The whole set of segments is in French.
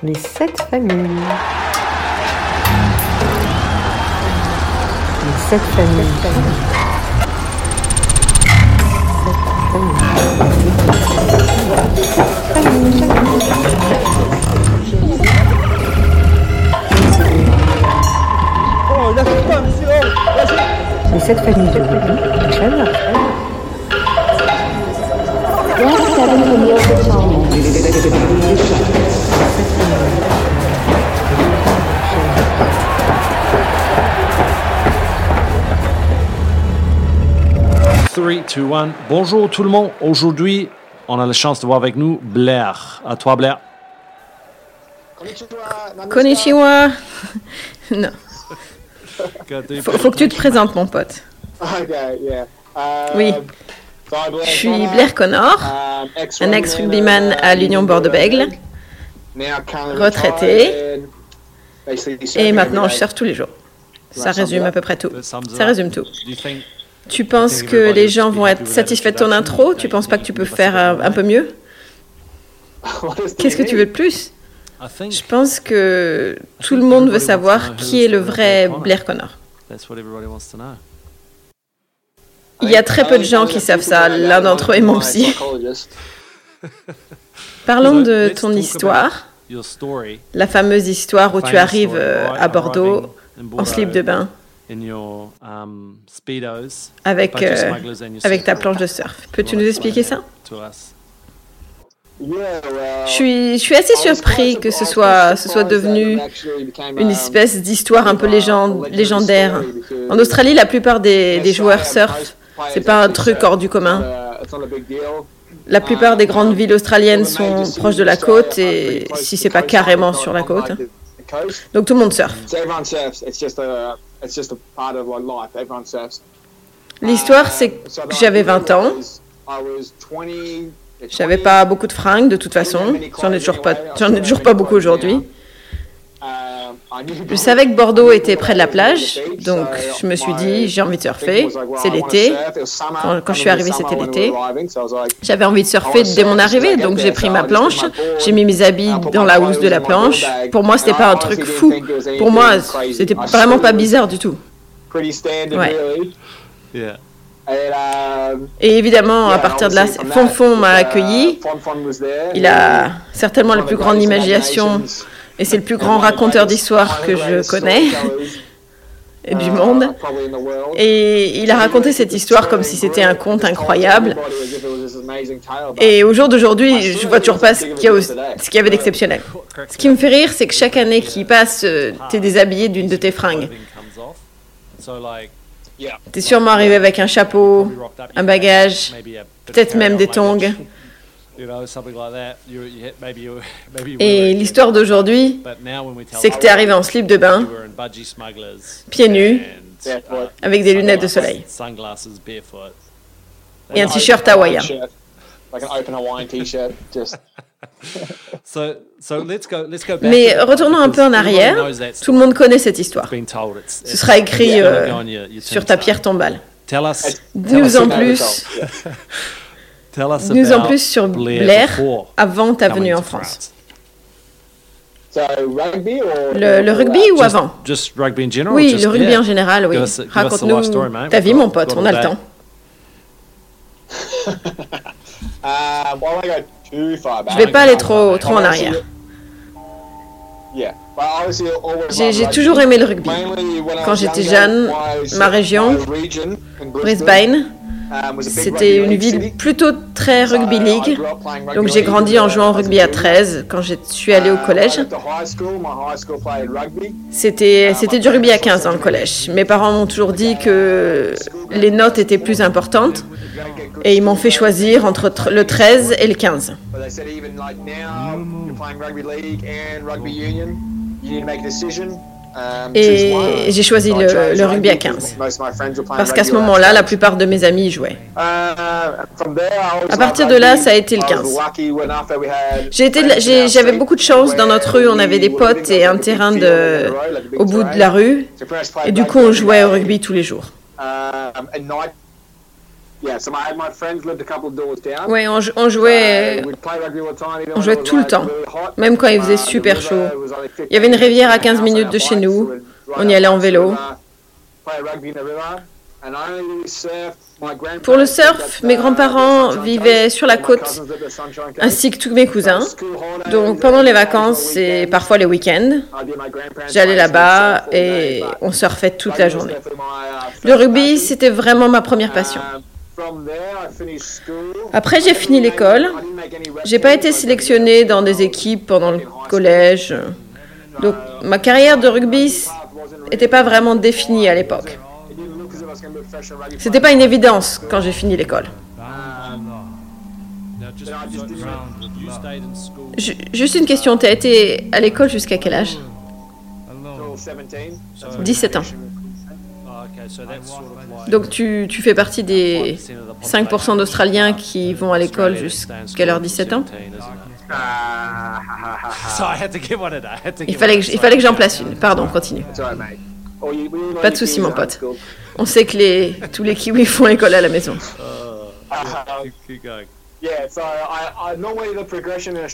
Les sept familles. Les sept familles. Sept familles. Oh, lâchez pas, monsieur oh, Les sept familles de 3, 2, 1. Bonjour tout le monde. Aujourd'hui, on a la chance de voir avec nous Blair. À toi, Blair. Konnichiwa. non. Faut, faut que tu te présentes, mon pote. Euh, oui. Je suis Blair Connor, un ex-rugbyman à l'Union Bordeaux-Bègles, retraité, et maintenant je surfe tous les jours. Ça résume à peu près tout. Ça résume tout. Tu penses que les gens vont être satisfaits de ton intro? Tu penses pas que tu peux faire un, un peu mieux? Qu'est-ce que tu veux de plus? I think Je pense que tout le monde veut savoir qui est le vrai Blair Connor. that's what everybody wants to know. Il y a très peu de gens qui savent ça. L'un d'entre eux est mon psy. Parlons de ton histoire, Your story. La fameuse histoire où tu famous arrives euh, à Bordeaux en slip de bain. in your um, speedos avec, euh, smugglers and your avec ta planche de surf. Peux-tu nous expliquer ça? je suis, je suis assez surpris que ce soit, ce soit devenu une espèce d'histoire un peu légende, légendaire. En Australie, la plupart des, des joueurs surf, c'est pas un truc hors du commun. La plupart des grandes villes australiennes sont proches de la côte et si c'est pas carrément sur la côte. Donc tout le monde surfe. L'histoire, c'est que j'avais 20 ans. J'avais pas beaucoup de fringues de toute façon. J'en ai toujours pas, j'en ai toujours pas beaucoup aujourd'hui. Je savais que Bordeaux était près de la plage, donc je me suis dit j'ai envie de surfer. C'est l'été. Quand, je suis arrivée, c'était l'été. J'avais envie de surfer dès mon arrivée, donc j'ai pris ma planche, j'ai mis mes habits dans la housse de la planche. Pour moi, c'était pas un truc fou. Pour moi, c'était vraiment pas bizarre du tout. Et évidemment, à partir de là, Fonfon m'a accueilli. Il a certainement la plus grande imagination et c'est le plus grand raconteur d'histoires que je connais du monde. Et il a raconté cette histoire comme si c'était un conte incroyable. Et au jour d'aujourd'hui, je vois toujours pas ce qu'il y, avait d'exceptionnel. Ce qui me fait rire, c'est que chaque année qui passe, euh, t'es déshabillé d'une de tes fringues. T'es sûrement arrivé avec un chapeau, un bagage, peut-être même des tongs. Et l'histoire d'aujourd'hui, But now when we tell c'est que t'es arrivé en slip de bain, pieds nus, uh, avec des lunettes de soleil et un t-shirt hawaïen. So, so let's go. Let's go back. Mais retournons un peu en arrière. Tout le monde connaît cette histoire. Ce sera écrit euh, sur ta pierre tombale. Tell us. tell Dis-nous us en plus, Tell us dis-nous en about plus sur Blair avant ta venue en to France. Le, rugby ou avant? Just rugby in general. Oui, le rugby yeah. en général, oui. Raconte-nous ta vie, mon pote, on a le temps. Je vais pas aller trop, trop en arrière. J'ai j'ai toujours aimé le rugby. Quand j'étais jeune, ma région, Brisbane, c'était une ville plutôt très rugby league. Donc j'ai grandi en jouant au rugby à 13 quand je suis allé au collège. C'était c'était du rugby à 15 dans le collège. Mes parents m'ont toujours dit que les notes étaient plus importantes et ils m'ont fait choisir entre tr- le 13 et le 15. Et j'ai choisi le, le rugby à 15. Parce qu'à ce moment-là, la plupart de mes amis y jouaient. À À partir de là, ça a été le 15. J'ai été de la- j'ai- J'avais beaucoup de chance dans notre rue, on avait des potes et un terrain de, au bout de la rue. Et du coup, on jouait au rugby tous les jours. Oui, on, on, jouait, on jouait tout le temps, même quand il faisait super chaud. Il y avait une rivière à 15 minutes de chez nous. On y allait en vélo. Pour le surf, mes grands-parents vivaient sur la côte, ainsi que tous mes cousins. Donc pendant les vacances et parfois les week-ends, j'allais là-bas et on surfait toute la journée. Le rugby, c'était vraiment ma première passion. Après, j'ai fini l'école. J'ai pas été sélectionné dans des équipes pendant le collège. Donc ma carrière de rugby n'était pas vraiment définie à l'époque. C'était pas une évidence quand j'ai fini l'école. Juste une question, tu as été à l'école jusqu'à quel âge? 17 ans. Donc tu, tu fais partie des 5% d'Australiens qui vont à l'école jusqu'à leurs 17 ans il fallait, que, il fallait que j'en place une. Pardon, continue. Pas de souci, mon pote. On sait que les, tous les kiwis font l'école à la maison.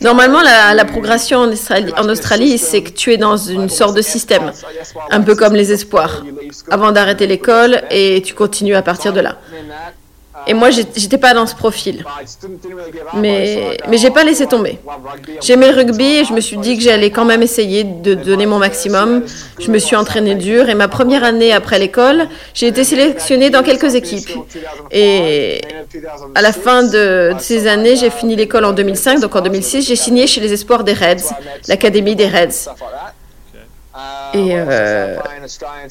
Normalement, la, progression en Australie, en Australie c'est que tu es dans une sorte de système, un peu comme les espoirs, avant d'arrêter l'école et tu continues à partir de là. Et moi, j'étais pas dans ce profil. Mais, mais j'ai pas laissé tomber. J'aimais le rugby et je me suis dit que j'allais quand même essayer de donner mon maximum. Je me suis entraînée dur et ma première année après l'école, j'ai été sélectionnée dans quelques équipes. Et à la fin de, ces années, j'ai fini l'école en 2005. Donc en 2006, j'ai signé chez les Espoirs des Reds, l'académie des Reds. Et euh,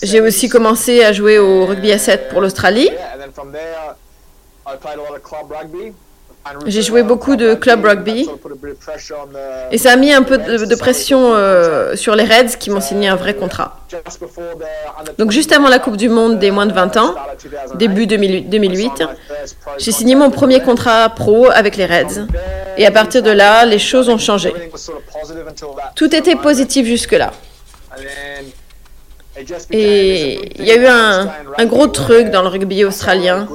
j'ai aussi commencé à jouer au rugby à 7 pour l'Australie. J'ai joué beaucoup de club rugby et ça a mis un peu de, pression euh, sur les Reds qui m'ont signé un vrai contrat. Donc juste avant la Coupe du Monde des moins de 20 ans, début 2008, j'ai signé mon premier contrat pro avec les Reds. Et à partir de là, les choses ont changé. Tout était positif jusque-là. Et il y a eu un, gros truc dans le rugby australien.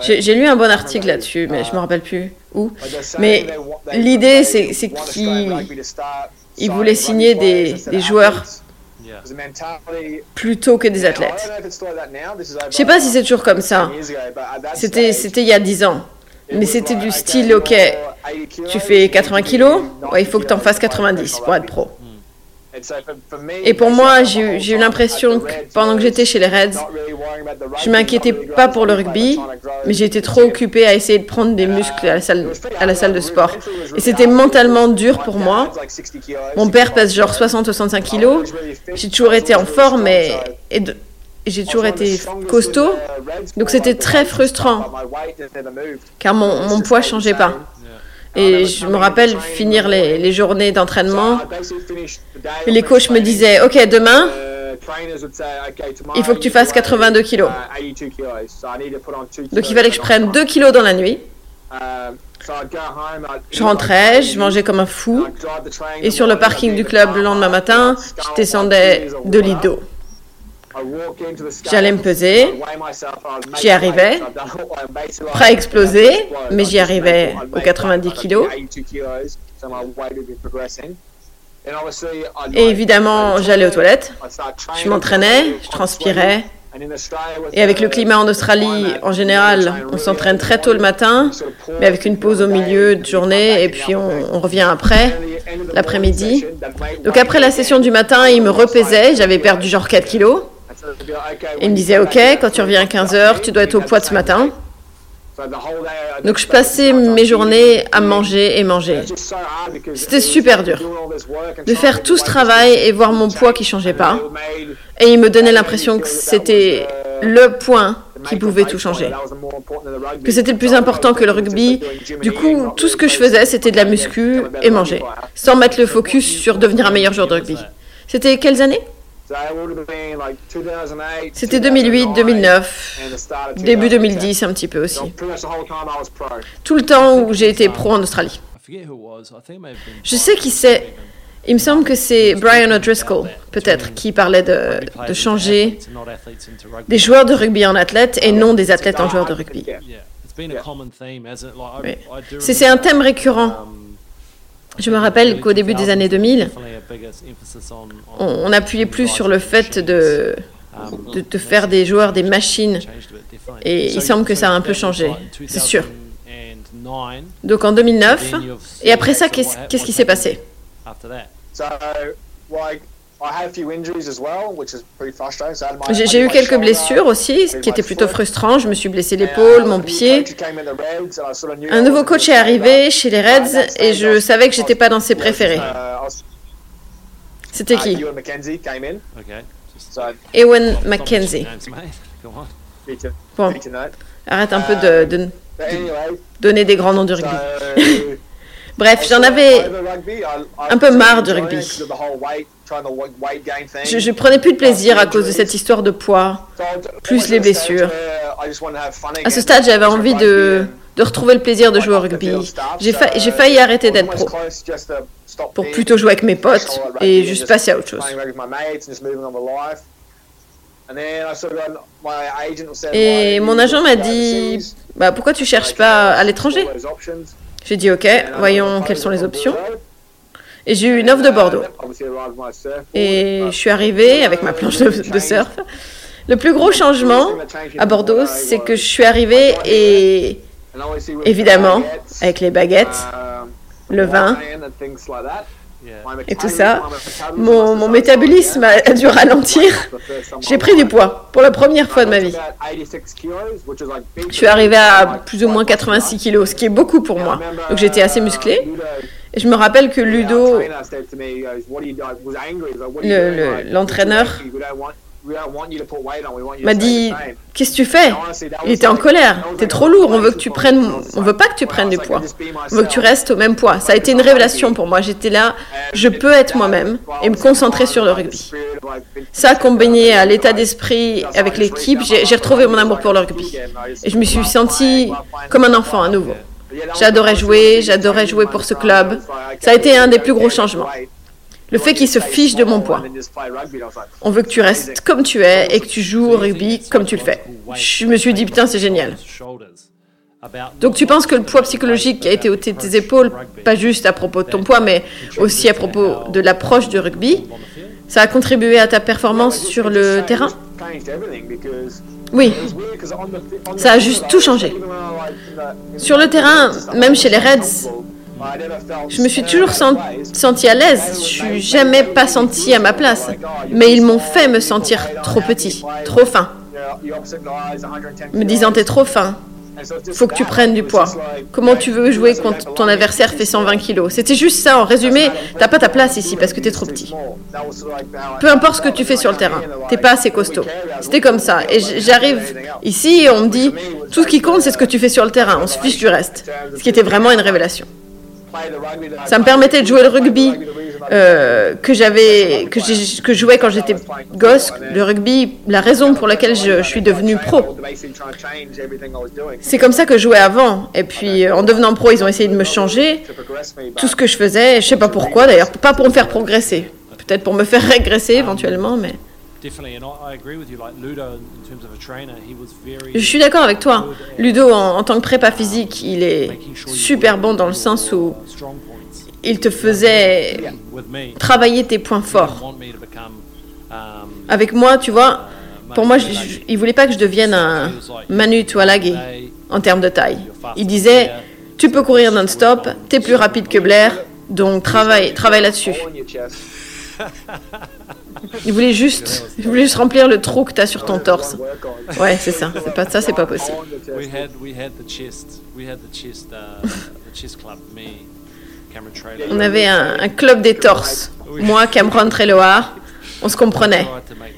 J'ai lu un bon article là-dessus, mais je ne me rappelle plus où. Mais l'idée, c'est qu'ils voulaient signer des joueurs plutôt que des athlètes. Je ne sais pas si c'est toujours comme ça. C'était il y a 10 ans. Mais c'était du style, ok, tu fais 80 kilos, il faut que tu en fasses 90 pour être pro. Et pour moi, j'ai eu l'impression que pendant que j'étais chez les Reds, je m'inquiétais pas pour le rugby, mais j'étais trop occupée à essayer de prendre des muscles à la salle, de sport. Et c'était mentalement dur pour moi. Mon père pèse genre 60-65 kilos. J'ai toujours été en forme et, et j'ai toujours été costaud. Donc c'était très frustrant, car mon, mon poids changeait pas. Et je me rappelle finir les, les journées d'entraînement. Les coachs me disaient, OK, demain, il faut que tu fasses 82 kilos. Donc il fallait que je prenne 2 kilos dans la nuit. Je rentrais, je mangeais comme un fou. Et sur le parking du club le lendemain matin, je descendais de lit d'eau. J'allais me peser, j'y arrivais, prêt à exploser, mais j'y arrivais aux 90 kilos. Et évidemment, j'allais aux toilettes, je m'entraînais, je transpirais. Et avec le climat en Australie, en général, on s'entraîne très tôt le matin, mais avec une pause au milieu de journée, et puis on, revient après, l'après-midi. Donc après la session du matin, il me repaisait, j'avais perdu genre 4 kilos. Il me disait, OK, quand tu reviens à 15h, tu dois être au poids de ce matin. Donc je passais mes journées à manger et manger. C'était super dur de faire tout ce travail et voir mon poids qui changeait pas. Et il me donnait l'impression que c'était le point qui pouvait tout changer. Que c'était le plus important que le rugby. Du coup, tout ce que je faisais, c'était de la muscu et manger, sans mettre le focus sur devenir un meilleur joueur de rugby. C'était quelles années? C'était 2008, 2009, début 2010 un petit peu aussi. Tout le temps où j'ai été pro en Australie. Je sais qui c'est. Il me semble que c'est Brian O'Driscoll, peut-être, qui parlait de, de, changer des joueurs de rugby en athlètes et non des athlètes en joueurs de rugby. C'est un thème récurrent. Je me rappelle qu'au début des années 2000, on, on appuyait plus sur le fait de, de, de faire des joueurs des machines. Et il semble que ça a un peu changé, c'est sûr. Donc en 2009, et après ça, qu'est-ce qu'est-ce qui s'est passé? J'ai eu quelques blessures aussi, ce qui était plutôt frustrant. Je me suis blessé l'épaule, mon pied. Un nouveau coach est arrivé chez les Reds et je savais que j'étais pas dans ses préférés. C'était qui Ewan McKenzie. Bon, arrête un peu de, de- de donner des grands noms du rugby. Bref, j'en avais un peu marre du rugby. Je, je prenais plus de plaisir à cause de cette histoire de poids, plus les blessures. À ce stade, j'avais envie de, de retrouver le plaisir de jouer au rugby. J'ai fa- j'ai failli arrêter d'être pro pour plutôt jouer avec mes potes et juste passer à autre chose. Et mon agent m'a dit bah, Pourquoi tu cherches pas à l'étranger? J'ai dit Ok, voyons quelles sont les options. Et j'ai eu une offre de Bordeaux. Et je suis arrivée avec ma planche de, surf. Le plus gros changement à Bordeaux, c'est que je suis arrivée et évidemment, avec les baguettes, le vin et tout ça, mon, mon métabolisme a a dû ralentir. J'ai pris du poids pour la première fois de ma vie. Je suis arrivée à plus ou moins 86 kilos, ce qui est beaucoup pour moi. Donc j'étais assez musclée. Et je me rappelle que Ludo, le- le- l'entraîneur, m'a dit Qu'est-ce que tu fais? Il était en colère. T'es trop lourd. On veut que tu prennes. On veut pas que tu prennes du poids. On veut que tu restes au même poids. Ça a été une révélation pour moi. J'étais là. Je peux être moi-même et me concentrer sur le rugby. Ça, combiné à l'état d'esprit avec l'équipe, j'ai j'ai retrouvé mon amour pour le rugby. Et je me suis sentie comme un enfant à nouveau. J'adorais jouer. J'adorais jouer pour ce club. Ça a été un des plus gros changements. Le fait qu'ils se fichent de mon poids. On veut que tu restes comme tu es et que tu joues au rugby comme tu le fais. Je me suis dit, putain, c'est génial. Donc tu penses que le poids psychologique a été ôté de tes épaules, pas juste à propos de ton poids, mais aussi à propos de l'approche du rugby, ça a contribué à ta performance sur le terrain? Oui, ça a juste tout changé. Sur le terrain, même chez les Reds, je me suis toujours sen- senti à l'aise. Je suis jamais pas senti à ma place. Mais ils m'ont fait me sentir trop petit, trop fin, me disant t'es trop fin. Faut que tu prennes du poids. Comment tu veux jouer quand ton adversaire fait 120 kilos? C'était juste ça. En résumé, t'as pas ta place ici parce que t'es trop petit. Peu importe ce que tu fais sur le terrain, t'es pas assez costaud. C'était comme ça. Et j'arrive ici et on me dit tout ce qui compte, c'est ce que tu fais sur le terrain. On se fiche du reste. Ce qui était vraiment une révélation. Ça me permettait de jouer le rugby euh, que j'avais, que, que je jouais quand j'étais gosse. Le rugby, la raison pour laquelle je, je suis devenu pro. C'est comme ça que je jouais avant. Et puis euh, en devenant pro, ils ont essayé de me changer. Tout ce que je faisais, je sais pas pourquoi d'ailleurs, pas pour me faire progresser. Peut-être pour me faire régresser éventuellement, mais je suis d'accord avec toi. Ludo, en, en tant que prépa physique, il est super bon dans le sens où il te faisait travailler tes points forts. Avec moi, tu vois, pour moi, je- je- il voulait pas que je devienne un Manu Tualagi en termes de taille. Il disait, tu peux courir non-stop, t'es plus rapide que Blair, donc travaille, travaille là-dessus. Il voulait juste, il voulait juste remplir le trou que t'as sur ton torse. Ouais, c'est ça. C'est pas ça, c'est pas possible. We had we had the chest we had the chest uh, the chest club me Cameron Trailer. On avait un, un club des torses. Moi, Cameron Treloar, on se comprenait.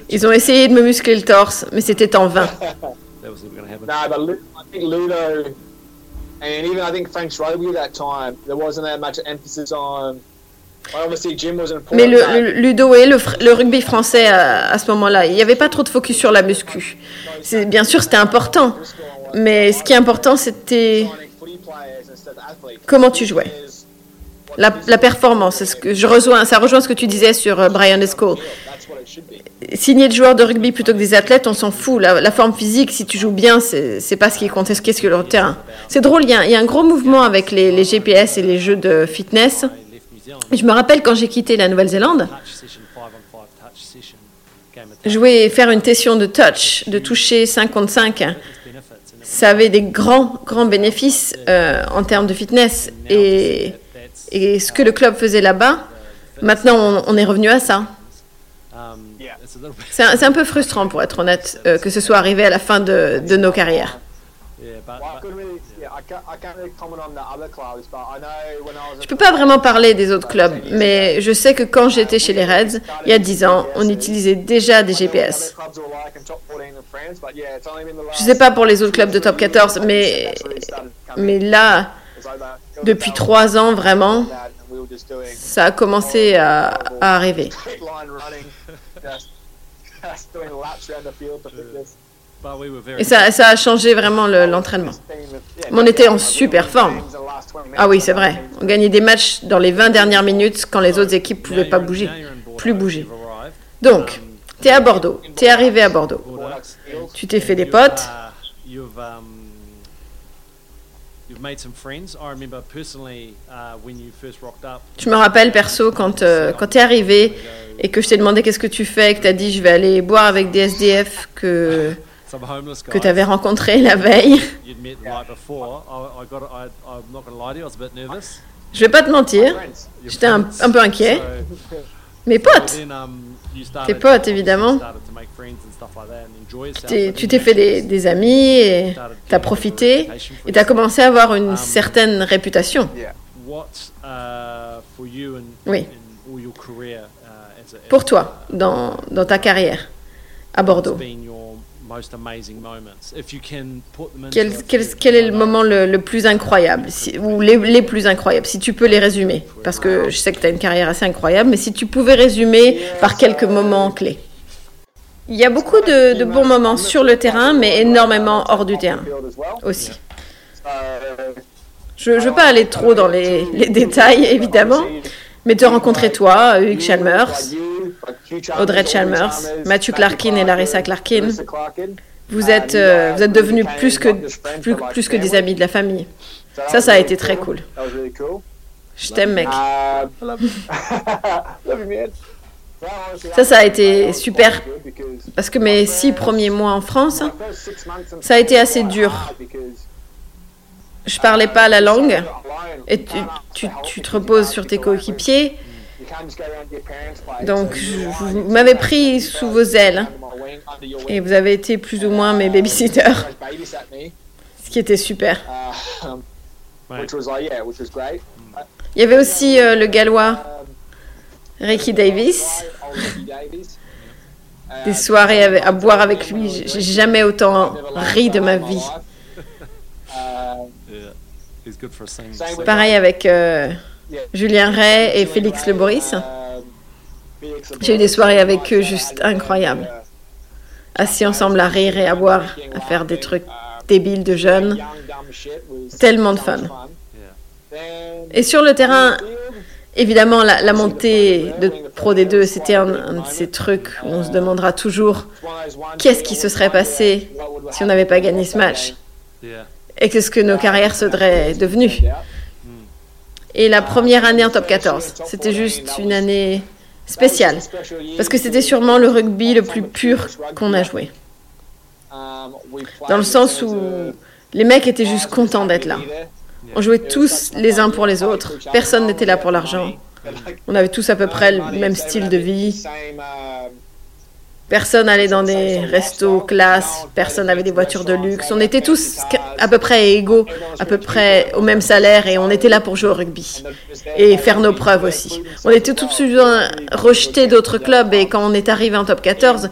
Ils ont essayé de me muscler le torse, mais c'était en vain. No, but I think Ludo, and even I think Frank's rugby at that time, there wasn't that much emphasis on. Mais le, le- Ludo et le, fr- le rugby français à, à ce moment-là, il n'y avait pas trop de focus sur la muscu. Bien sûr, c'était important, mais ce qui est important, c'était comment tu jouais. La, la performance, c'est ce que je rejoins, ça rejoint ce que tu disais sur euh, Brian Esco. signer des joueurs de rugby plutôt que des athlètes, on s'en fout. La, forme physique, si tu joues bien, c'est pas ce qui compte, c'est ce que le terrain. C'est drôle, il y, a, un gros mouvement avec les, GPS et les jeux de fitness. Je me rappelle quand j'ai quitté la Nouvelle-Zélande, jouer, faire une session de touch, de toucher 5 contre 5, ça avait des grands, grands bénéfices euh, en termes de fitness. Et, ce que le club faisait là-bas, maintenant on, est revenu à ça. C'est un, un, peu frustrant, pour être honnête, euh, que ce soit arrivé à la fin de, de nos carrières. Je peux pas vraiment parler des autres clubs, mais je sais que quand j'étais chez les Reds, il y a 10 ans, on utilisait déjà des GPS. Je sais pas pour les autres clubs de top 14, mais, mais là, depuis 3 ans vraiment, ça a commencé à, à arriver. Et ça, ça a changé vraiment l'entraînement. Mais on était en super forme. Ah oui, c'est vrai. On gagnait des matchs dans les 20 dernières minutes quand les autres équipes ne pouvaient pas bouger, plus bouger. Donc, tu es à Bordeaux, tu es arrivé à Bordeaux. Tu t'es fait des potes. Je me rappelle perso quand, euh, quand tu es arrivé et que je t'ai demandé qu'est-ce que tu fais, que tu as dit je vais aller boire avec des SDF, que que tu avais rencontré la veille. Je vais pas te mentir, j'étais un, peu inquiet. Mes potes, um, tes potes évidemment. Tu t'es fait des, amis, et tu as profité, et tu as commencé à avoir une um, certaine réputation. Uh, oui. Uh, Pour toi, dans, dans ta carrière à Bordeaux. Quel, est le moment le, plus incroyable, ou les, plus incroyables, si tu peux les résumer Parce que je sais que tu as une carrière assez incroyable, mais si tu pouvais résumer par quelques moments clés. Il y a beaucoup de, bons moments sur le terrain, mais énormément hors du terrain aussi. Je ne veux pas aller trop dans les, les détails, évidemment, mais te rencontrer toi, Hugues Chalmers, Audrey Chalmers, Matthew Clarkin et Larissa Clarkin. Vous êtes, euh, vous êtes devenus plus que, plus, plus que des amis de la famille. Ça, ça a été très cool. Je t'aime, mec. Ça, ça a été super. Parce que mes six premiers mois en France, ça a été assez dur. Je parlais pas la langue. Et tu, tu, tu te reposes sur tes coéquipiers. Donc, vous m'avez pris sous vos ailes et vous avez été plus ou moins mes babysitters, ce qui était super. Il y avait aussi euh, le gallois Ricky Davis. Des soirées à boire avec lui, j'ai jamais autant ri de ma vie. Pareil avec euh, Julien Ray et Félix Le Boris. J'ai eu des soirées avec eux juste incroyables. Assis ensemble à rire et à boire, à faire des trucs débiles de jeunes. Tellement de fun. Et sur le terrain, évidemment, la, montée de Pro D2, c'était un, de ces trucs où on se demandera toujours qu'est-ce qui se serait passé si on n'avait pas gagné ce match et qu'est-ce que nos carrières seraient devenues. Et la première année en top 14, c'était juste une année spéciale, parce que c'était sûrement le rugby le plus pur qu'on a joué. Dans le sens où les mecs étaient juste contents d'être là. On jouait tous les uns pour les autres, personne n'était là pour l'argent. On avait tous à peu près le même style de vie. Personne allait dans des restos classe, personne n'avait des voitures de luxe. On était tous à peu près égaux, à peu près au même salaire et on était là pour jouer au rugby et faire nos preuves aussi. On était tous rejetés d'autres clubs et quand on est arrivé en top 14,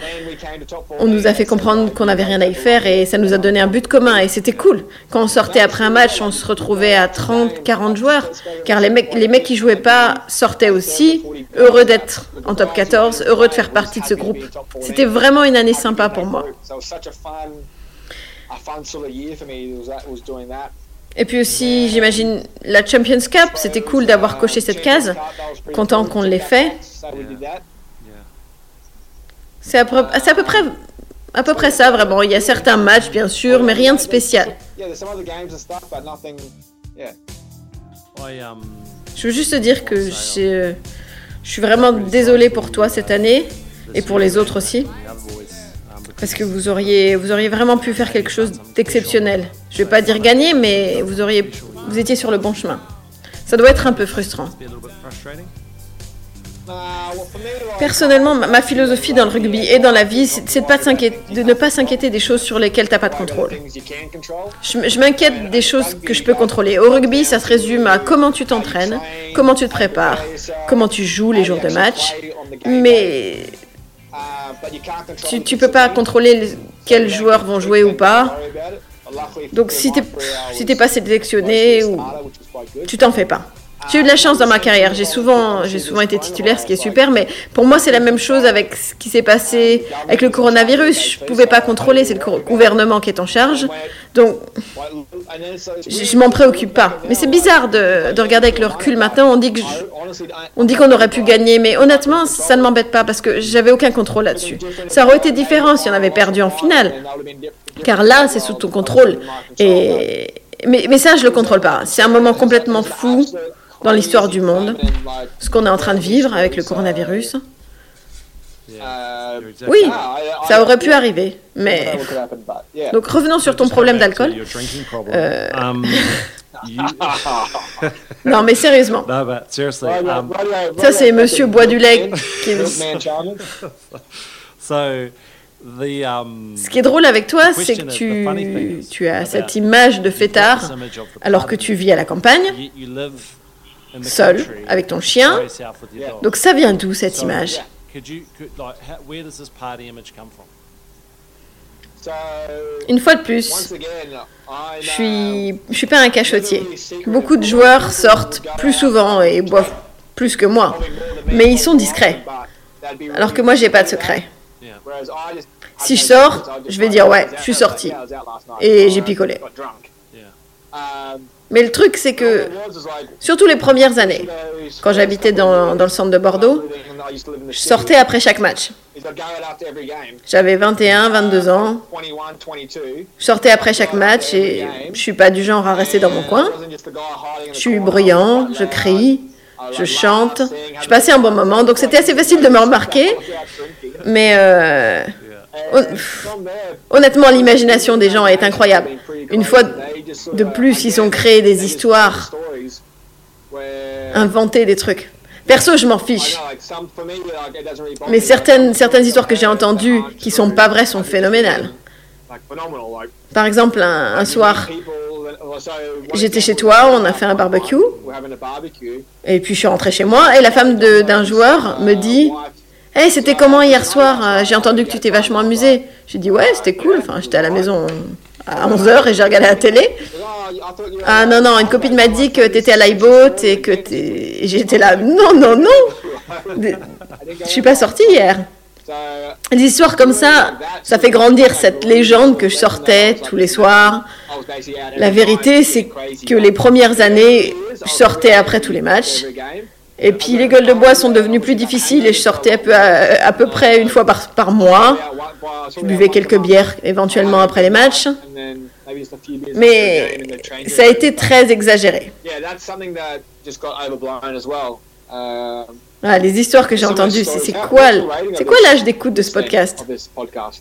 on nous a fait comprendre qu'on n'avait rien à y faire et ça nous a donné un but commun et c'était cool. Quand on sortait après un match, on se retrouvait à 30, 40 joueurs car les mecs, les mecs qui jouaient pas sortaient aussi, heureux d'être en top 14, heureux de faire partie de ce groupe. C'était vraiment une année sympa pour moi. Et puis aussi, j'imagine, la Champions Cup, c'était cool d'avoir coché cette case. Content qu'on l'ait fait. C'est à, peu, c'est à peu près à peu près ça, vraiment. Il y a certains matchs, bien sûr, mais rien de spécial. Je veux juste te dire que je suis vraiment désolé pour toi cette année et pour les autres aussi. Parce que vous auriez, vous auriez vraiment pu faire quelque chose d'exceptionnel. Je vais pas dire gagner, mais vous, auriez, vous étiez sur le bon chemin. Ça doit être un peu frustrant. Personnellement, ma philosophie dans le rugby et dans la vie, c'est de, ne pas s'inquiéter des choses sur lesquelles tu n'as pas de contrôle. Je m'inquiète des choses que je peux contrôler. Au rugby, ça se résume à comment tu t'entraînes, comment tu te prépares, comment tu joues les jours de match. Mais tu ne peux pas contrôler quels joueurs vont jouer ou pas. Donc si tu n'es si pas sélectionné, ou, tu t'en fais pas. J'ai eu de la chance dans ma carrière. J'ai souvent, j'ai souvent été titulaire, ce qui est super. Mais pour moi, c'est la même chose avec ce qui s'est passé avec le coronavirus. Je pouvais pas contrôler, c'est le gouvernement qui est en charge. Donc, je, je m'en préoccupe pas. Mais c'est bizarre de, de, regarder avec le recul maintenant. On dit qu'on aurait pu gagner, mais honnêtement, ça ne m'embête pas parce que j'avais aucun contrôle là-dessus. Ça aurait été différent si on avait perdu en finale, car là, c'est sous ton contrôle. Mais, mais ça, je le contrôle pas. C'est un moment complètement fou dans l'histoire du monde, ce qu'on est en train de vivre avec le coronavirus. Oui, ça aurait pu arriver, mais... Donc revenons sur ton problème d'alcool. Euh, um, non, mais sérieusement. Um, ça, c'est Monsieur Bois du Lait qui um, Ce qui est drôle avec toi, c'est que tu, tu as cette image de fêtard alors que tu vis à la campagne seul, avec ton chien. Donc ça vient d'où cette image? Une fois de plus, je suis, je suis pas un cachotier. Beaucoup de joueurs sortent plus souvent et boivent plus que moi, mais ils sont discrets. Alors que moi, j'ai pas de secret. Si je sors, je vais dire ouais, je suis sorti. Et j'ai picolé. Mais le truc, c'est que, surtout les premières années, quand j'habitais dans, dans, le centre de Bordeaux, je sortais après chaque match. J'avais 21, 22 ans. Je sortais après chaque match et je suis pas du genre à rester dans mon coin. Je suis bruyant, je crie, je chante. Je passais un bon moment, donc c'était assez facile de me remarquer. Mais euh, honnêtement, l'imagination des gens est incroyable. Une fois de plus, ils ont créé des histoires, inventé des trucs. Perso, je m'en fiche. Mais certaines, certaines histoires que j'ai entendues qui sont pas vraies sont phénoménales. Par exemple, un, soir, j'étais chez toi, on a fait un barbecue, et puis je suis rentrée chez moi, et la femme d'un joueur me dit Hey, c'était comment hier soir? J'ai entendu que tu t'es vachement amusé. J'ai dit Ouais, c'était cool. Enfin, j'étais à la maison à 11h et j'ai regardé la télé. Ah non, non, une copine m'a dit que tu étais à l'iBoat et que j'étais là. Non, non, non Je suis pas sortie hier. Des histoires comme ça, ça fait grandir cette légende que je sortais tous les soirs. La vérité, c'est que les premières années, je sortais après tous les matchs. Et puis les gueules de bois sont devenues plus difficiles et je sortais à peu, à, peu près une fois par, par mois. Je buvais quelques bières éventuellement après les matchs. Mais ça a été très exagéré. les histoires que j'ai entendues, c'est quoi, c'est quoi l'âge d'écoute de ce podcast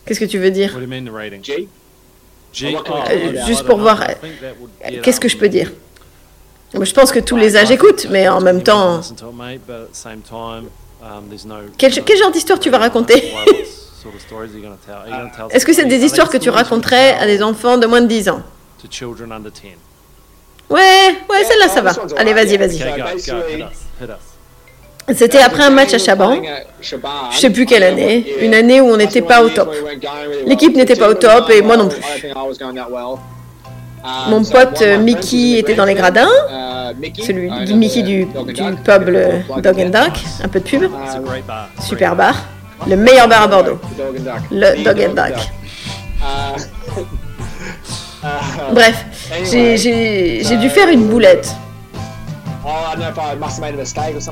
Qu'est-ce que tu veux dire euh, Juste pour voir, qu'est-ce que je peux dire? Je pense que tous les âges écoutent, mais en même temps. Quel, genre d'histoire tu vas raconter? Est-ce que c'est des histoires que tu raconterais à des enfants de moins de 10 ans? Ouais, ouais, celle-là, ça va. Allez, vas-y, vas-y. C'était après un match à Chaban, je sais plus quelle année, une année où on n'était pas au top. L'équipe n'était pas au top et moi non plus. Mon pote euh, Mickey était dans les gradins, celui du Mickey du, du pub Dog and Duck, un peu de pub. Super bar. Le meilleur bar à Bordeaux. Le Dog and Duck. Bref, j'ai dû faire une boulette.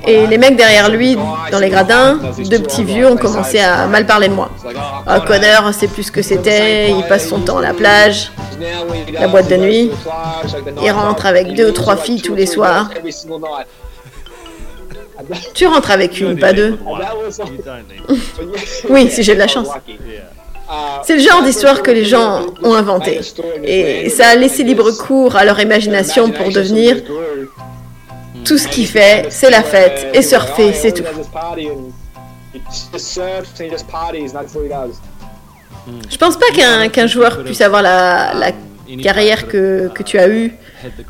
Et les mecs derrière lui, dans les gradins, deux petits vieux ont commencé à mal parler de moi. Oh, Connor, c'est plus ce que c'était, il passe son temps à la plage, la boîte de nuit, il rentre avec deux ou trois filles tous les soirs. Tu rentres avec une, pas deux. oui, si j'ai de la chance. C'est le genre d'histoire que les gens ont inventé. Et ça a laissé libre cours à leur imagination pour devenir tout ce qu'il fait, c'est la fête et surfer, c'est tout. Je pense pas qu'un joueur puisse avoir la, carrière que, tu as eue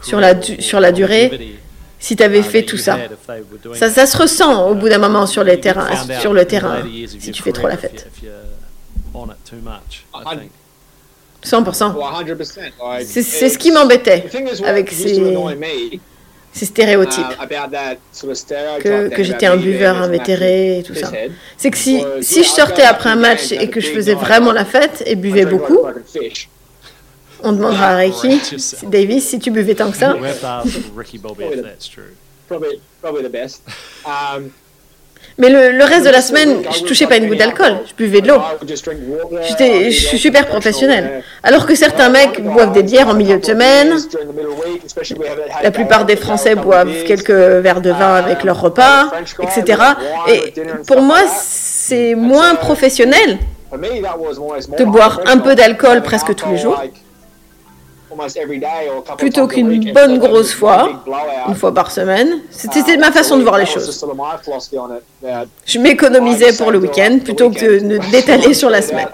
sur la, sur la durée si tu avais fait tout ça. ça. Ça se ressent au bout d'un moment sur, les terrains, sur le terrain si tu fais trop la fête. 100%. C'est ce qui m'embêtait avec ces, ces stéréotypes. Que, que j'étais un buveur invétéré et tout ça. C'est que si, si je sortais après un match et que je faisais vraiment la fête et buvais beaucoup, on demandera à Ricky, Davis, si tu buvais tant que ça. Mais le, reste de la semaine, je touchais pas une goutte d'alcool, je buvais de l'eau. je suis super professionnel. Alors que certains mecs boivent des bières en milieu de semaine. La plupart des Français boivent quelques verres de vin avec leur repas, etc. Et pour moi, c'est moins professionnel de boire un peu d'alcool presque tous les jours plutôt qu'une bonne grosse fois, une fois par semaine. C'était ma façon de voir les choses. Je m'économisais pour le week-end plutôt que de d'étaler sur la semaine.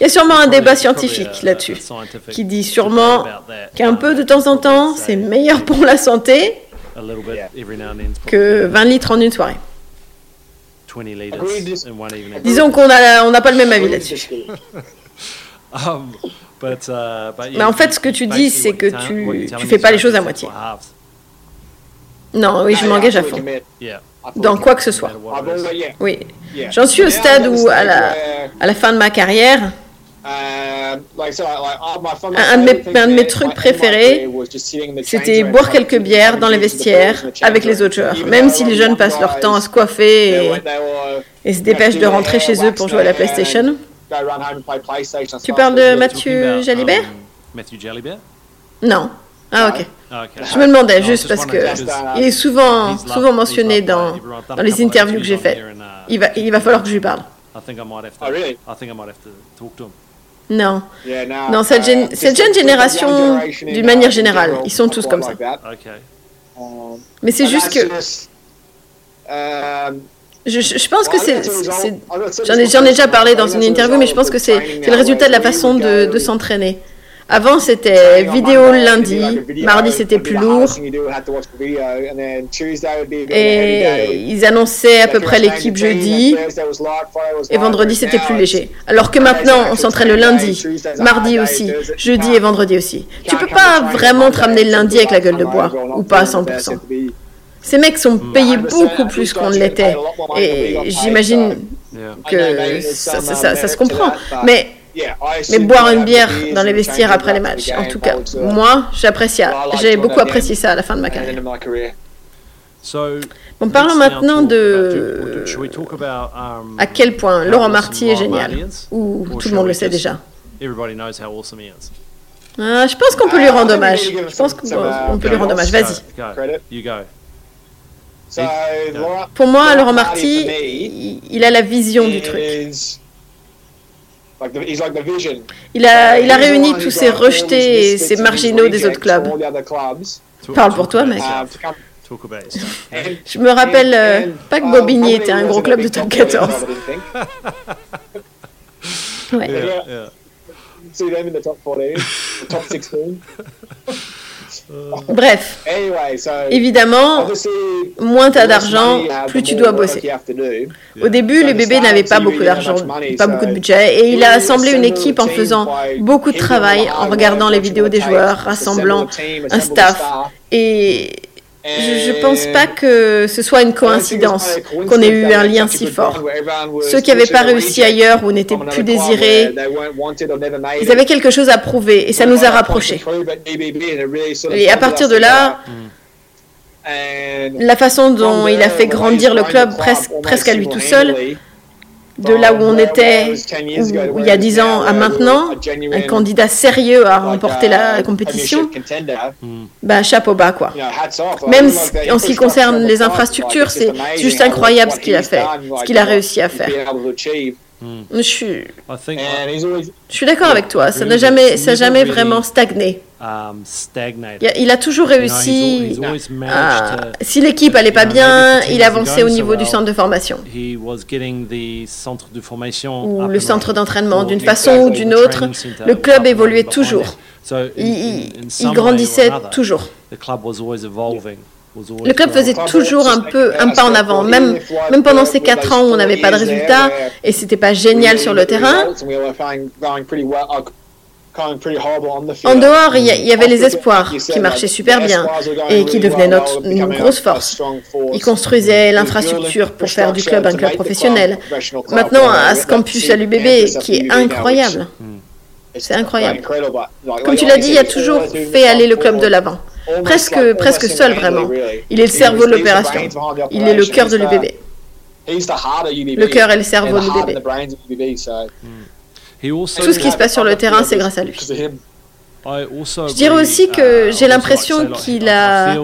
Il y a sûrement un débat scientifique là-dessus qui dit sûrement qu'un peu de temps en temps, c'est meilleur pour la santé que 20 litres en une soirée. Disons qu'on n'a pas le même avis là-dessus. Uh, Mais en fait, ce que tu dis, c'est que tu ne fais pas les choses à moitié. Non, oui, je m'engage à fond. Dans quoi que ce soit. Oui. J'en suis au stade où, à la, à la fin de ma carrière, un de, mes, un de mes trucs préférés, c'était boire quelques bières dans les vestiaires avec les autres joueurs. Même si les jeunes passent leur temps à se coiffer et, et se dépêchent de rentrer chez eux pour jouer à la PlayStation. Tu parles de Mathieu Jalibert? um, Mathieu Jalibert? Non. Ah ok. Ah, Je me demandais juste parce que il est souvent, souvent mentionné dans, dans les interviews que j'ai faites. Uh, il va, il va falloir que je lui parle. Non. Non, cette, cette jeune génération, d'une manière générale, ils sont tous comme ça. Mais c'est juste que je, pense que c'est. J'en ai, ai, déjà parlé dans une interview, mais je pense que c'est le résultat de la façon de, de s'entraîner. Avant, c'était vidéo le lundi, mardi, c'était plus lourd. Et ils annonçaient à peu près l'équipe jeudi, et vendredi, c'était plus léger. Alors que maintenant, on s'entraîne le lundi, mardi aussi, jeudi et vendredi aussi. Tu peux pas vraiment te ramener le lundi avec la gueule de bois, ou pas à 100%. Ces mecs sont payés beaucoup plus qu'on ne l'était. Et j'imagine que ça, se comprend. Mais, mais boire une bière dans les vestiaires après les matchs, en tout cas, moi, j'apprécie. J'ai beaucoup apprécié ça à la fin de ma carrière. Bon, parlons maintenant de à quel point Laurent Marty est génial, ou tout le monde le sait déjà. Ah, je pense qu'on peut lui rendre hommage. Je pense qu'on peut lui rendre hommage. Vas-y. Pour moi, Laurent Marty, il a la vision du truc. Il a, il a réuni tous ces rejetés et ces marginaux des autres clubs. Parle pour toi, mec. Je me rappelle euh, pas que Bobigny était un gros club de top 14. ouais. Bref, évidemment, moins tu as d'argent, plus tu dois bosser. Au début, le bébé n'avait pas beaucoup d'argent, pas beaucoup de budget, et il a assemblé une équipe en faisant beaucoup de travail, en regardant les vidéos des joueurs, rassemblant un staff. Et je ne pense pas que ce soit une coïncidence qu'on ait eu un lien si fort. Ceux qui n'avaient pas réussi ailleurs ou n'étaient plus désirés, ils avaient quelque chose à prouver et ça nous a rapprochés. Et à partir de là, la façon dont il a fait grandir le club presque, presque à lui tout seul, de là où on était où, il y a dix ans à maintenant, un candidat sérieux à remporter la compétition, ben, chapeau bas quoi. Même en ce qui concerne les infrastructures, c'est juste incroyable ce qu'il a fait, ce qu'il a réussi à faire. Hmm. Je suis, je suis d'accord avec toi. Ça n'a jamais, ça jamais vraiment stagné. Um, il a toujours réussi. si l'équipe allait pas bien, il avançait au niveau du centre de formation ou le centre d'entraînement. D'une façon ou d'une autre, le club évoluait toujours. il grandissait toujours. Le club faisait toujours un peu un pas en avant, même, même pendant ces quatre ans où on n'avait pas de résultats et c'était pas génial sur le terrain. En dehors, il y, avait les espoirs qui marchaient super bien et qui devenaient notre, une grosse force. Ils construisaient l'infrastructure pour faire du club un club professionnel. Maintenant, à ce campus à l'UBB, qui est incroyable. C'est incroyable. Comme tu l'as dit, il a toujours fait aller le club de l'avant presque, presque seul vraiment. Il est le cerveau de l'opération. Il est le cœur de l'UBB. Le cœur et le cerveau de l'UBB. Tout ce qui se passe sur le terrain, c'est grâce à lui. Je dirais aussi que j'ai l'impression qu'il a,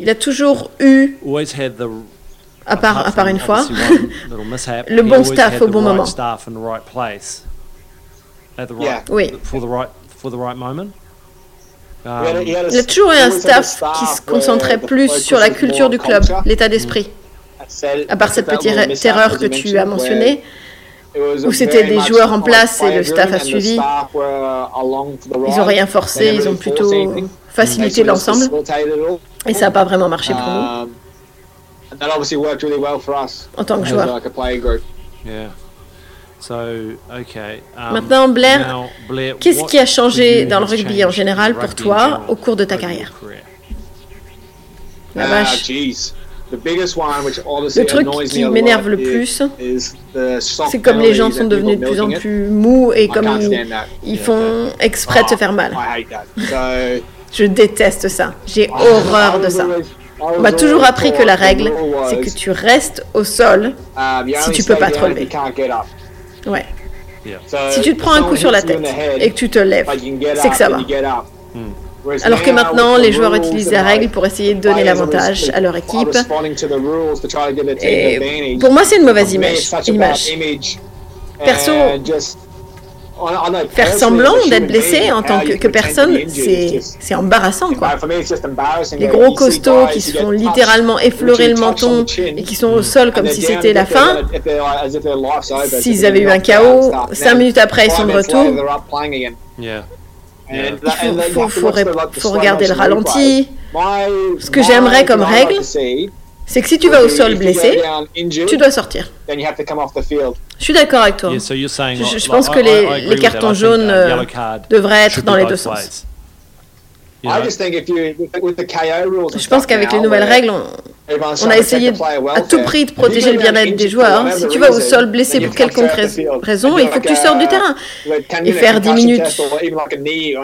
il a toujours eu, à part, à part une fois, le bon staff au bon moment. Oui. Il a toujours eu un staff qui se concentrait plus sur la culture du club, l'état d'esprit. À part cette petite erreur que tu as mentionnée, où c'était des joueurs en place et le staff a suivi. Ils n'ont rien forcé, ils ont plutôt facilité l'ensemble. Et ça n'a pas vraiment marché pour nous. En tant que joueur. Um, Maintenant, Blair, qu'est-ce qui a changé dans le rugby en général pour toi au cours de ta carrière La ah, vache. Le truc qui m'énerve le plus, c'est comme les gens sont devenus de plus en plus mous et comme ils, font exprès de se faire mal. Je déteste ça. J'ai horreur de ça. On m'a toujours appris que la règle, c'est que tu restes au sol um, si tu peux pas te relever. Ouais. Si tu te prends un coup sur la tête et que tu te lèves, c'est que ça va. Alors que maintenant, les joueurs utilisent la règle pour essayer de donner l'avantage à leur équipe. Et pour moi, c'est une mauvaise image. image. Perso, Faire semblant d'être blessé en tant que, personne, c'est embarrassant, quoi. Les gros costauds qui se font littéralement effleurer le menton et qui sont au sol comme si c'était la fin, s'ils avaient eu un chaos, cinq minutes après, ils sont de retour. Il faut, faut regarder le ralenti. Ce que j'aimerais comme règle, c'est que si tu vas au sol blessé, tu dois sortir. Je suis d'accord avec toi. Je, pense que les, les cartons jaunes euh, devraient être dans les deux sens. Je pense qu'avec les nouvelles règles, on, a essayé à tout prix de protéger le bien-être des joueurs. Si tu vas au sol blessé pour quelconque raison, il faut que tu sortes du terrain. Et faire 10 minutes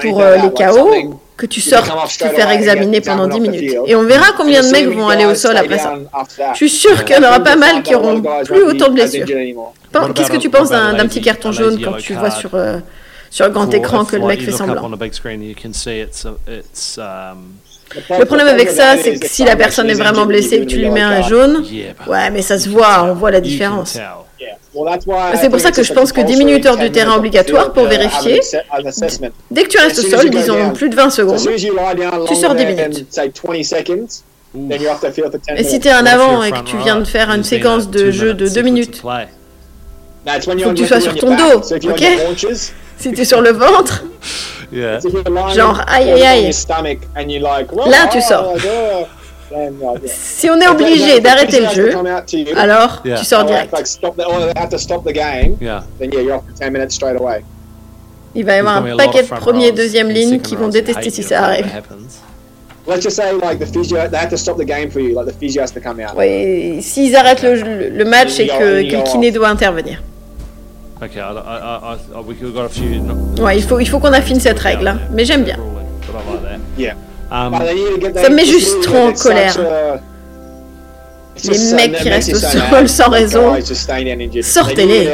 pour les KO, que tu sortes te faire examiner pendant 10 minutes. Et on verra combien de mecs vont aller au sol après ça. Je suis sûr qu'il y en aura pas mal qui auront plus autant de blessures. Qu'est-ce que tu penses d'un petit carton jaune quand tu vois sur... Euh, sur un grand écran que le mec fait semblant? Le problème avec ça, c'est que si la personne est vraiment blessée et que tu lui mets un jaune, ouais, mais ça se voit, on voit la différence. C'est pour ça que je pense que 10 minutes hors du terrain obligatoire pour vérifier. Dès que tu restes au sol, disons plus de 20 secondes, tu sors 10 minutes. Et si tu es en avant et que tu viens de faire une séquence de jeu de 2 minutes, il faut que tu sois sur ton dos, ok si tu es sur le ventre, genre aïe aïe aïe, là tu sors. Si on est obligé d'arrêter le jeu, alors tu sors direct. Il va y avoir un paquet de première et deuxième ligne qui vont détester si ça arrive. Oui, s'ils arrêtent le, le match et que, que le kiné doit intervenir. Ouais, il faut, il faut qu'on affine cette règle, hein. mais j'aime bien. Um, ça me met juste trop en colère. Les mecs qui restent au sol sans raison, sortez-les.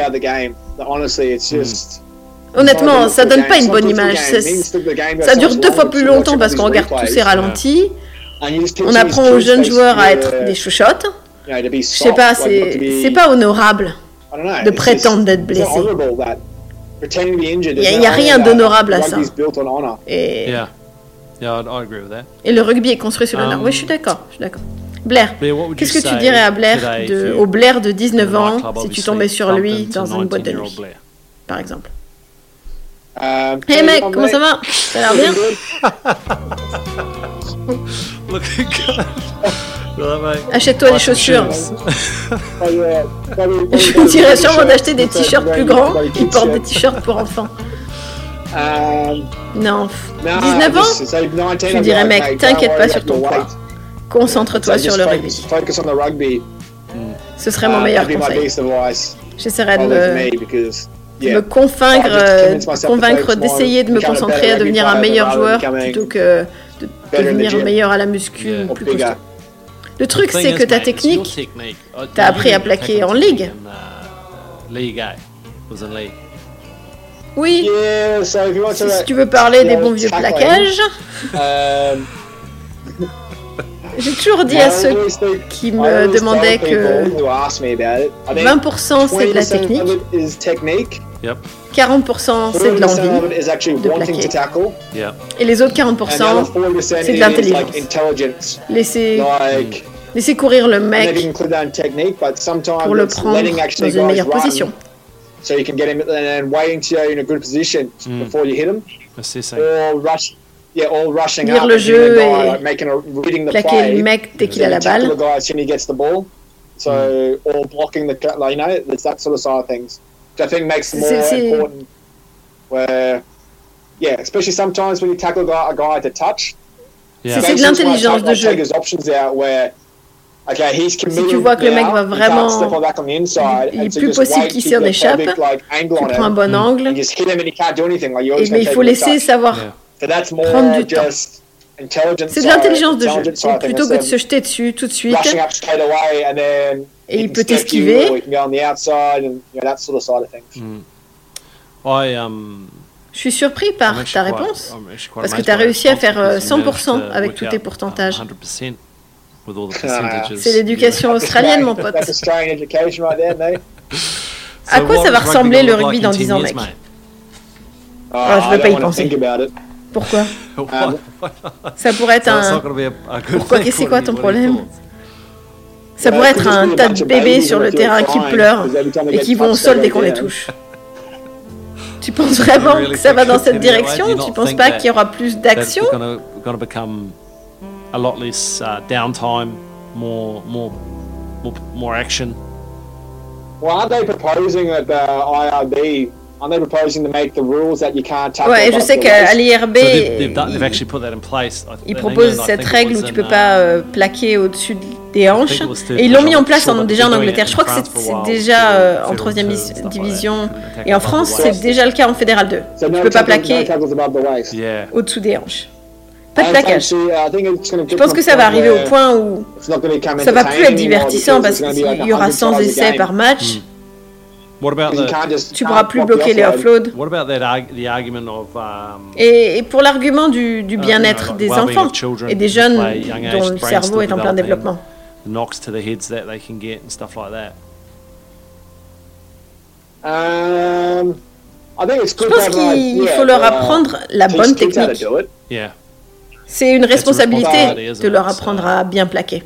Honnêtement, ça donne pas une bonne image. Ça dure deux fois plus longtemps parce qu'on regarde tous ces ralentis. On apprend aux jeunes joueurs à être des chouchottes. Je sais pas, c'est pas honorable de prétendre d'être blessé. Il n'y a, rien d'honorable à ça. Et... Et le rugby est construit sur l'honneur. oui, je suis d'accord. Je suis d'accord. Blair, qu'est-ce que tu dirais à Blair de, au Blair de 19 ans si tu tombais sur lui dans une boîte de nuit, par exemple? Hé hey mec, comment ça va? Ça a l'air bien? Achète-toi des chaussures. Je dirais sûrement d'acheter des t-shirts plus grands qui portent des t-shirts pour enfants. Non. 19 ans Je dirais mec, t'inquiète pas sur ton poids. Concentre-toi sur le rugby. Ce serait mon meilleur conseil. J'essaierai de me, convaincre, convaincre d'essayer de me concentrer à devenir un meilleur joueur plutôt que de devenir meilleur à la muscu plus costaud. Le truc, c'est que ta technique, t'as appris à plaquer en ligue. Oui, si tu veux parler des bons vieux plaquages. J'ai toujours dit à ceux qui me demandaient que 20% c'est de la technique, 40% c'est de l'envie de plaquer. Et les autres 40% c'est de l'intelligence. Laissez, laissez courir le mec pour le prendre dans une meilleure position. So you can get him and waiting to you in a good position before you hit him. Or rush, yeah, all rushing Lire up le jeu guy, et like making a, reading the plaquer play. le mec dès qu'il a la balle. the guy as soon as he gets the ball. So, or blocking the, like, you know, it's that sort of side of things. Which I think makes it more C'est- c'est- important. Where, yeah, especially sometimes when you tackle a guy, a guy to touch. Yeah. C'est- c'est de l'intelligence de jeu. take his options out where, okay, he's committed tu vois que le mec now, va he can't vraiment- step on back on the inside, il est plus just possible qu'il s'en échappe. perfect, like, angle Tu on prends un bon angle, and just hit him and he can't do anything. Like, you always et- mais il faut take the laisser savoir. Yeah. So that's more prendre du temps. C'est de l'intelligence de jeu. plutôt que de se jeter dessus tout de suite. Et il peut t'esquiver. I, um, Je suis surpris par I'm actually ta réponse. Quite Parce que tu as by réussi à response faire euh, because you managed 100% to avec tous out tes pourcentages. 100% with all the Ah, percentages. C'est l'éducation australienne, mon pote. That's Australian education right there, mate. À quoi ça va ressembler le rugby dans in 10 10 ans, mec? Oh, Ah, je veux I pas y penser. Pourquoi What? Ça pourrait être un. Pourquoi c'est quoi are ton problème? Ça pourrait it could être un tas de bébés sur le terrain qui pleurent et qui vont au sol dès qu'on les down. touche. Tu penses vraiment que ça va dans cette direction Tu penses pas qu'il y aura plus That d'action a lot less uh, downtime, more, more, more, more action. Well, aren't they proposing at the IRB? Aren't they proposing to make the rules that you can't tackle? Ouais, je sais qu'à l'IRB, So they've, they've, done, they've ils actually put that in place. I- ils in proposent cette think it règle où tu in, peux pas um, euh, plaquer au-dessus des hanches. Et ils l'ont mis en place en- déjà en Angleterre. Je in crois que c'est déjà euh, en troisième division. Et en France, c'est déjà le cas en Fédéral 2. So Tu no peux pas plaquer au-dessous des hanches. Pas de I plaquage. think, uh, Je pense to que ça va point arriver au where point où ça va plus être divertissant because parce qu'il y aura 100 100 tries a essais par match. Tu pourras plus bloquer les offload. offloads. what about that arg- the argument of um, Et, et pour l'argument du, du Uh, bien-être you know, des enfants et des jeunes dont le cerveau est en plein développement. the knocks to the heads that they can get and stuff like that? Um, I think it's Je good pense qu'il yeah, faut leur uh, apprendre la teach bonne kids how to technique. do it. Yeah, C'est une responsabilité de leur apprendre à bien plaquer.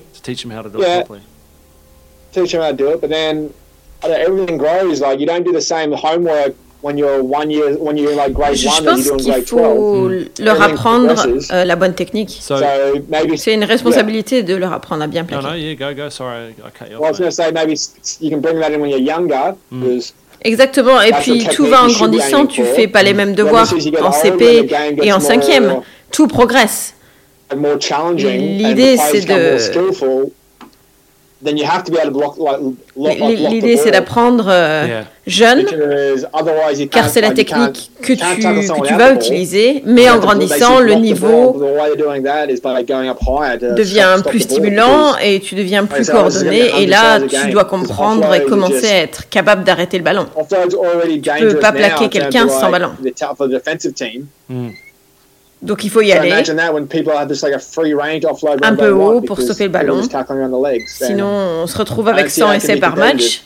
I don't, everything grows. Like you don't do the same homework when you're one year when you're in like grade Je one pense as you do in qu'il grade twelve. faut leur apprendre euh, la bonne technique. So, So maybe C'est une responsabilité de leur apprendre à bien no, no, plaquer. yeah, go, go. Sorry, I cut you Well, I was off. going mate. to say maybe you can bring that in when you're younger because Exactement. Et puis tout va en grandissant. Tu fais pas les mêmes devoirs as soon as you get en older, CP et en cinquième. Tout progresse. L'idée, and c'est de-. L'idée, c'est d'apprendre euh, jeune, car c'est la technique que tu, que tu vas utiliser, mais en grandissant, le niveau devient plus stimulant et tu deviens plus coordonné, et là, tu dois comprendre et commencer à être capable d'arrêter le ballon. Tu ne peux pas plaquer quelqu'un sans ballon. Donc il faut y aller un peu haut pour stopper le ballon. Sinon, on se retrouve avec 100 essais par match.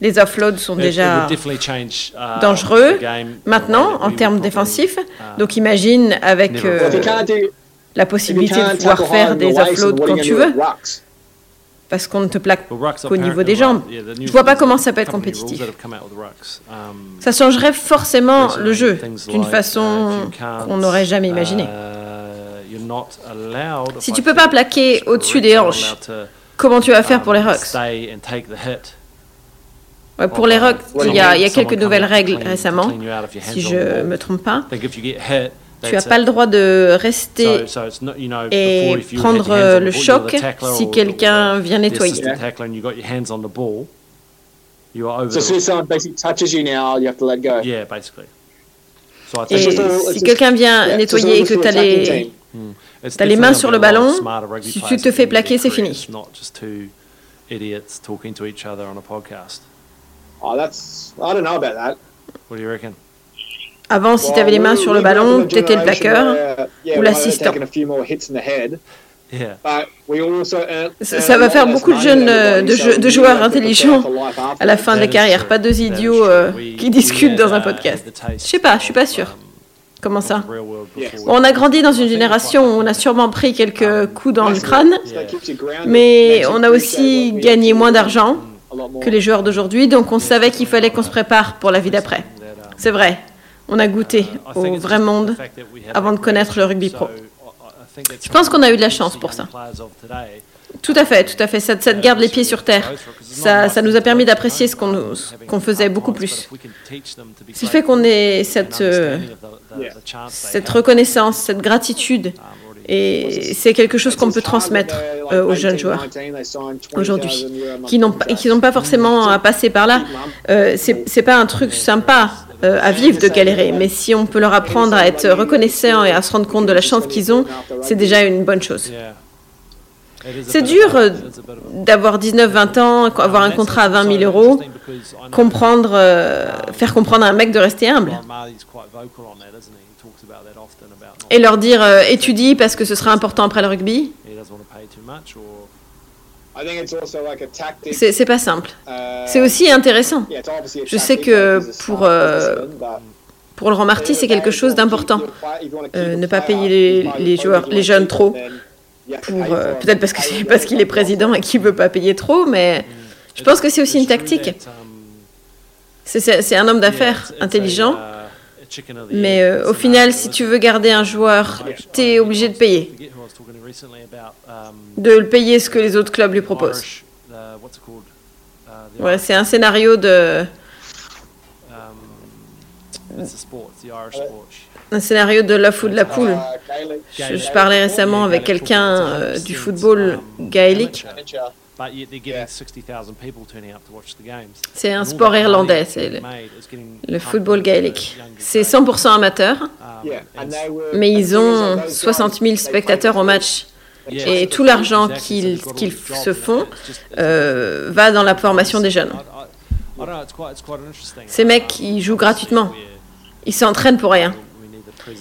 Les offloads sont déjà uh, dangereux maintenant en termes défensifs. Uh, Donc imagine avec euh, la possibilité de pouvoir faire des offloads quand tu veux parce qu'on ne te plaque qu'au niveau des jambes. Je vois pas comment ça peut être compétitif. Um, ça changerait forcément le jeu d'une façon qu'on n'aurait jamais imaginée. Uh, si tu peux pas plaquer au-dessus des hanches, comment tu vas faire pour les um, rocks Pour les rocks, il y, a, il y a quelques nouvelles règles récemment, si je ne me trompe pas. Tu n'as pas le droit de rester et prendre le choc si quelqu'un vient nettoyer. So someone basically touches you now, you have to let go. Yeah, basically. Et si quelqu'un vient nettoyer et que tu as les, as les mains sur le ballon, si tu te fais plaquer, c'est fini. Oh, that's I don't know about that. What do you reckon? Avant, si tu avais les mains sur le ballon, tu étais le plaqueur ou l'assistant. Ça, va faire beaucoup de jeunes euh, de, joueurs intelligents à la fin de la carrière, pas deux idiots euh, qui discutent dans un podcast. Je sais pas, je suis pas sûr. Comment ça On a grandi dans une génération où on a sûrement pris quelques coups dans le crâne, mais on a aussi gagné moins d'argent que les joueurs d'aujourd'hui, donc on savait qu'il fallait qu'on se prépare pour la vie d'après. C'est vrai. On a goûté au vrai monde avant de connaître le rugby pro. Je pense qu'on a eu de la chance pour ça. Tout à fait, tout à fait. Ça, te garde les pieds sur terre. Ça, ça nous a permis d'apprécier ce qu'on faisait beaucoup plus. Ce qui fait qu'on ait cette, euh, cette reconnaissance, cette gratitude. Et c'est quelque chose qu'on peut transmettre euh, aux jeunes joueurs aujourd'hui, qui n'ont pas forcément à passer par là. Euh, c'est pas un truc sympa euh, à vivre de galérer. Mais si on peut leur apprendre à être reconnaissants et à se rendre compte de la chance qu'ils ont, c'est déjà une bonne chose. C'est dur euh, d'avoir 19-20 ans, avoir un contrat à 20 000 euros, comprendre, euh, faire comprendre à un mec de rester humble. Et leur dire étudie parce que ce sera important après le rugby. C'est pas simple. Uh, c'est aussi intéressant. Je sais que pour, euh, pour Laurent Marty, c'est quelque chose d'important. Euh, ne pas payer les, les, joueurs, les jeunes trop. Euh, peut-être parce que parce qu'il est président et qu'il veut pas payer trop, mais je pense que c'est aussi une tactique. C'est un homme d'affaires intelligent. Mais au final, si tu veux garder un joueur, tu es obligé de payer. De le payer ce que les autres clubs lui proposent. Ouais, c'est un scénario de. Un scénario de l'œuf ou de la poule. Je, parlais récemment avec quelqu'un euh, du football gaélique. C'est un sport irlandais, c'est le, football gaélique. C'est 100% amateur, mais ils ont 60 000 spectateurs au match. Et tout l'argent qu'ils se font euh, va dans la formation des jeunes. Ces mecs, ils jouent gratuitement. Ils s'entraînent pour rien.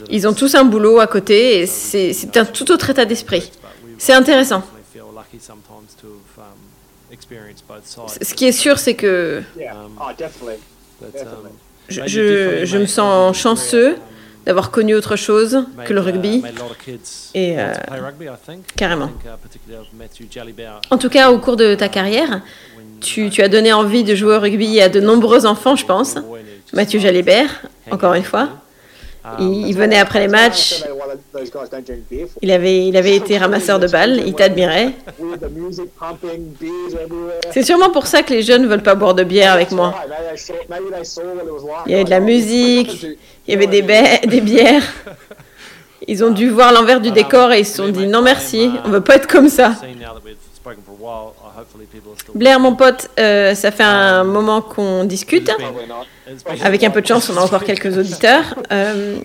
Ils ont tous un boulot à côté et c'est un tout autre état d'esprit. C'est intéressant. Ce qui est sûr, c'est que je, je, me sens chanceux d'avoir connu autre chose que le rugby. Et euh, carrément. En tout cas, au cours de ta carrière, tu, tu, as donné envie de jouer au rugby à de nombreux enfants, je pense. Mathieu Jalibert, encore une fois. Il, venait après les matchs. Il avait, il avait été ramasseur de balles. Il t'admirait. C'est sûrement pour ça que les jeunes ne veulent pas boire de bière avec moi. Il y avait de la musique, il y avait des, des bières. Ils ont dû voir l'envers du décor et ils se sont dit non merci, on veut pas être comme ça. Blair, mon pote, euh, ça fait un moment qu'on discute. Avec un peu de chance, on a encore quelques auditeurs. Euh,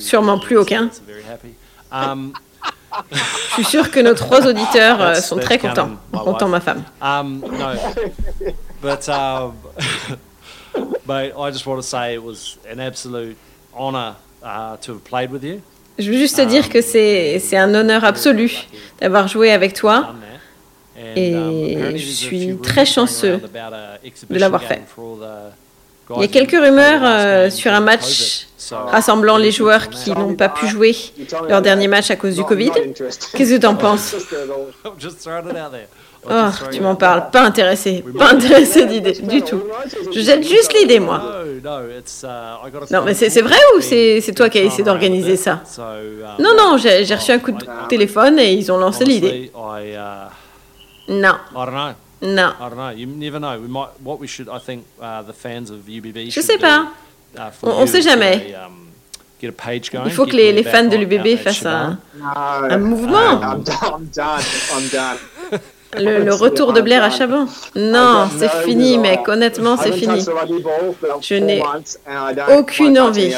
sûrement plus aucun. Um, Je suis sûr que nos trois auditeurs euh, sont très contents, en comptant ma femme. No, but, but I just want to say it was an absolute honor uh, to have played with you. Je veux juste te dire que c'est un honneur absolu d'avoir joué avec toi et je suis très chanceux de l'avoir fait. Il y a quelques rumeurs euh, sur un match rassemblant les joueurs qui n'ont pas pu jouer leur dernier match à cause du Covid. Qu'est-ce que tu en penses? Oh, tu m'en parles. Pas intéressé. Pas intéressé d'idée du tout. Je jette juste l'idée, moi. Non, mais c'est vrai ou c'est toi qui as essayé d'organiser ça? Non, non, j'ai reçu un coup de téléphone et ils ont lancé l'idée. Non. Non. Je sais pas. On ne sait jamais. Il faut que les, les fans de l'UBB fassent un, un mouvement. Le, retour de Blair à Chabon Non, c'est fini, mec. Honnêtement, c'est fini. Je n'ai aucune envie.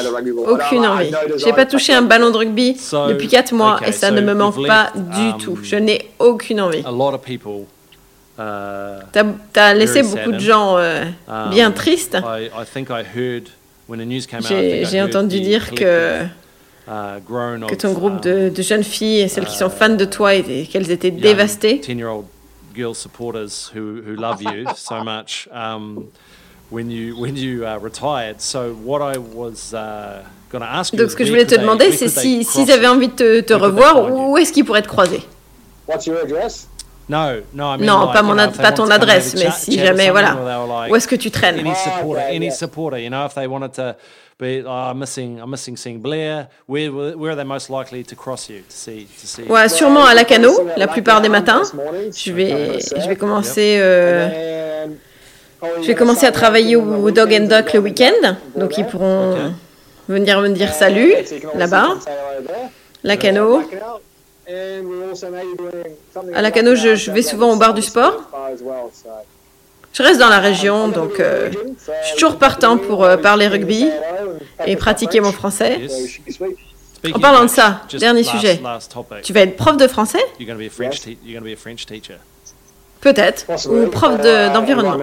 Aucune envie. J'ai pas touché un ballon de rugby depuis 4 mois et ça ne me manque pas du um, tout. Je n'ai aucune envie. Uh, T'as as laissé beaucoup de gens euh, um, bien tristes. J'ai entendu dire que uh, que ton groupe de, um, de, jeunes filles, celles qui sont uh, fans de toi, qu'elles étaient dévastées girl supporters who, who love you so much um, when you when you uh, retired. So what I was uh, going to ask you. Donc ce que je voulais te demander, c'est si s'ils avaient envie de te, te revoir, où est-ce qu'ils pourraient te croiser? What's your address? No, no, I mean, non, like, pas, mon ad pas ton adresse, mais si jamais, voilà. Like, où est-ce que tu traînes? Any supporter, any supporter, you know, if they wanted to be, oh, I'm missing, I'm missing seeing Blair. Where, where are they most likely to cross you to see, to see? Ouais, sûrement à Lacano, la plupart des matins. Je vais, je vais commencer. Euh, je vais commencer à travailler au Dog and Duck le week-end, donc ils pourront okay. venir me dire salut là-bas. Lacano. À la cano, je, je, vais souvent au bar du sport. Je reste dans la région, donc euh, je suis toujours partant pour euh, parler rugby et pratiquer mon français. En parlant de ça, dernier sujet, tu vas être prof de français? Peut-être, ou prof d'environnement.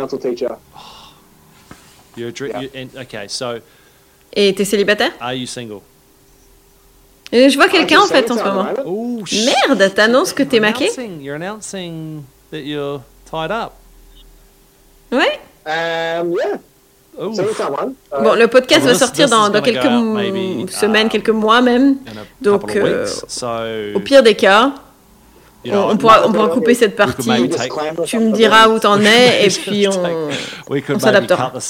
Et tu es célibataire et je vois quelqu'un en fait en ce moment. Oh, Merde, t'annonces que t'es maqué Ouais. Um, bon, le podcast va sortir dans, dans quelques semaines, uh, quelques mois même. Donc, euh, au pire des cas, on, pourra, on pourra couper cette partie. Tu me diras où t'en es et puis on, on s'adaptera.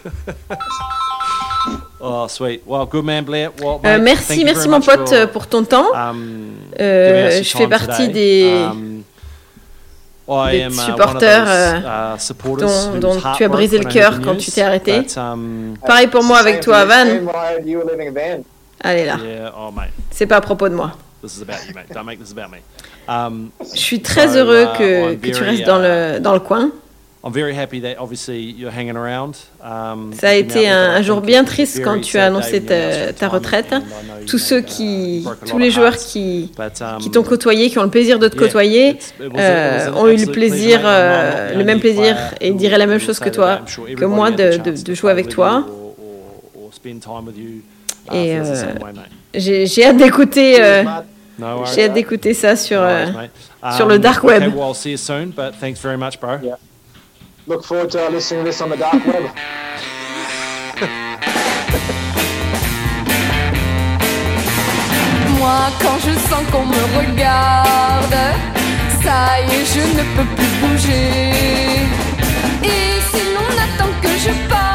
Oh, sweet. Well, good man, Blair. Well, euh, merci, merci mon pote for, pour ton temps. Um, euh, je fais partie des, um, des uh, supporters uh, uh, dont, dont tu as brisé le cœur quand tu t'es arrêté. But, um, Pareil pour moi avec toi, Van. Allez là. Yeah, oh, C'est pas à propos de moi. Um, je suis très heureux que, que tu restes dans le, dans le coin. Um, Ça a été un, un, jour bien triste quand tu as annoncé ta, ta retraite. Tous ceux qui, tous les joueurs qui, um, qui t'ont côtoyé, qui ont le plaisir de te côtoyer, euh, ont eu le plaisir, euh, le même plaisir et diraient la même chose que toi, que moi, de, de, de jouer avec toi. Uh, et euh, j'ai hâte d'écouter. Euh, j'ai hâte d'écouter ça sur, euh, sur le dark web. Look forward to listening to this on the dark web. Moi, quand je sens qu'on me regarde, ça y est, je ne peux plus bouger. Et si l'on attend que je parte,